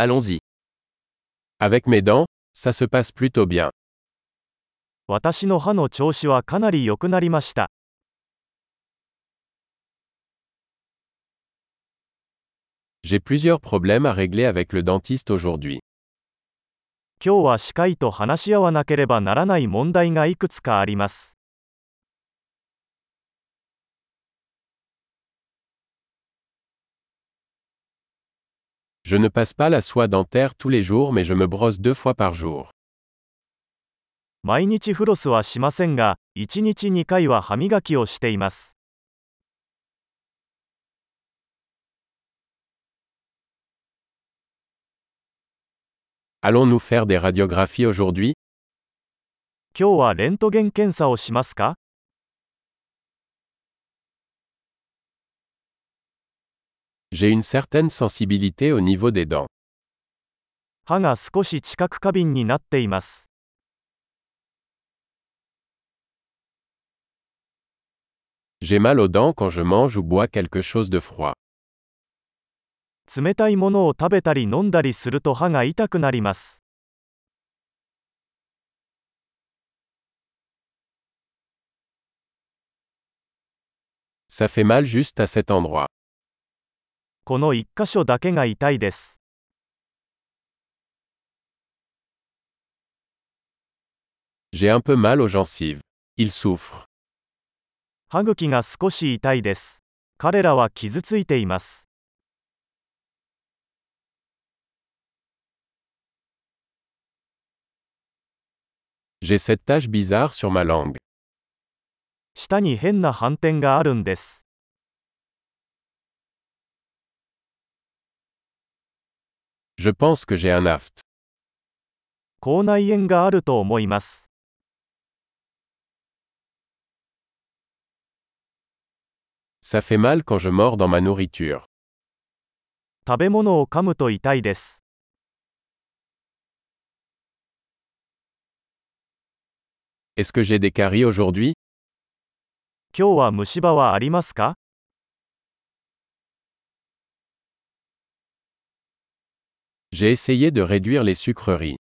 Allons-y. Avec mes dents, ça se passe plutôt bien. 私の歯の調子はかなり良くなりました。 J'ai plusieurs problèmes à régler avec le dentiste aujourd'hui. 今日は歯科医と話し合わなければならない問題がいくつかあります。 Je ne passe pas la soie dentaire tous les jours mais je me brosse deux fois par jour. 毎日フロスはしませんが、1日2回は歯磨きをしています。 Allons-nous faire des radiographies aujourd'hui 今日はレントゲン検査をしますか J'ai une certaine sensibilité au niveau des dents. 歯が少し知覚過敏になっています。 J'ai mal aux dents quand je mange ou bois quelque chose de froid. 冷たいものを食べたり飲んだりすると歯が痛くなります。 Ça fait mal juste à cet endroit. この1箇所だけが痛いです。J'ai un peu mal aux gencives. Ils souffrent. 歯茎が少し痛いです。彼らは傷ついています。J'ai cette tache bizarre sur ma langue. 舌に変な斑点があるんです。Je pense que j'ai un aft. 口内炎があると思います。 Ça fait mal quand je mords dans ma nourriture. 食べ物を噛むと痛いです。 Est-ce que j'ai des caries aujourd'hui 今日は虫歯はありますか J'ai essayé de réduire les sucreries.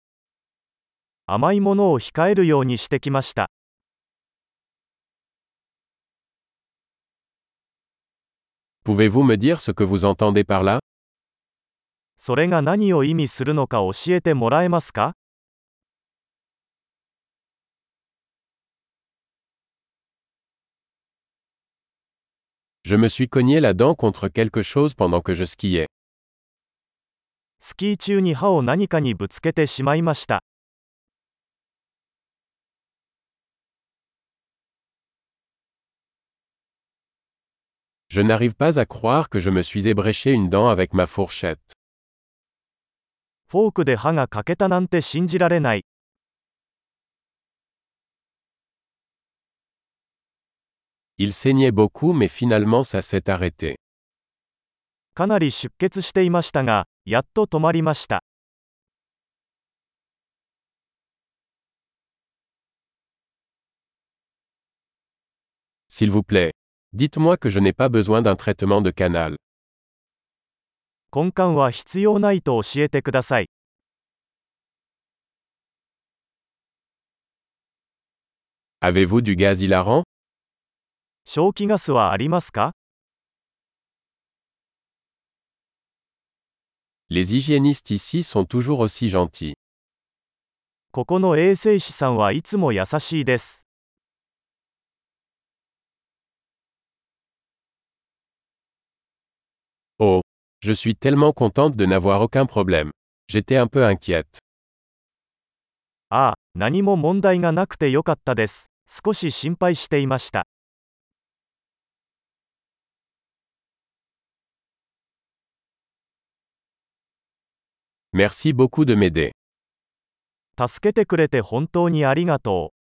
甘いものを控えるようにしてきました。 Pouvez-vous me dire ce que vous entendez par là それが何を意味するのか教えてもらえますか Je me suis cogné la dent contre quelque chose pendant que je skiais. スキー中に歯を何かにぶつけてしまいました。Je n'arrive pas à croire que je me suis ébréché une dent avec ma fourchette. フォークで歯が欠けたなんて信じられない。Il saignait beaucoup mais finalement ça s'est arrêté. かなり出血していましたが、やっと止まりました。S'il vous plaît. Dites-moi que je n'ai pas besoin d'un traitement de canal. 根幹は必要ないと教えてください。Avez-vous du gaz hilarant 消気ガスはありますか Les hygiénistes ici sont toujours aussi gentils. ここの衛生士さんはいつも優しいです。 Oh. Je suis tellement contente de n'avoir aucun problème. J'étais un peu inquiète. ああ、何も問題がなくてよかったです。少し心配していました。 Merci beaucoup de m'aider. 助けてくれて本当にありがとう。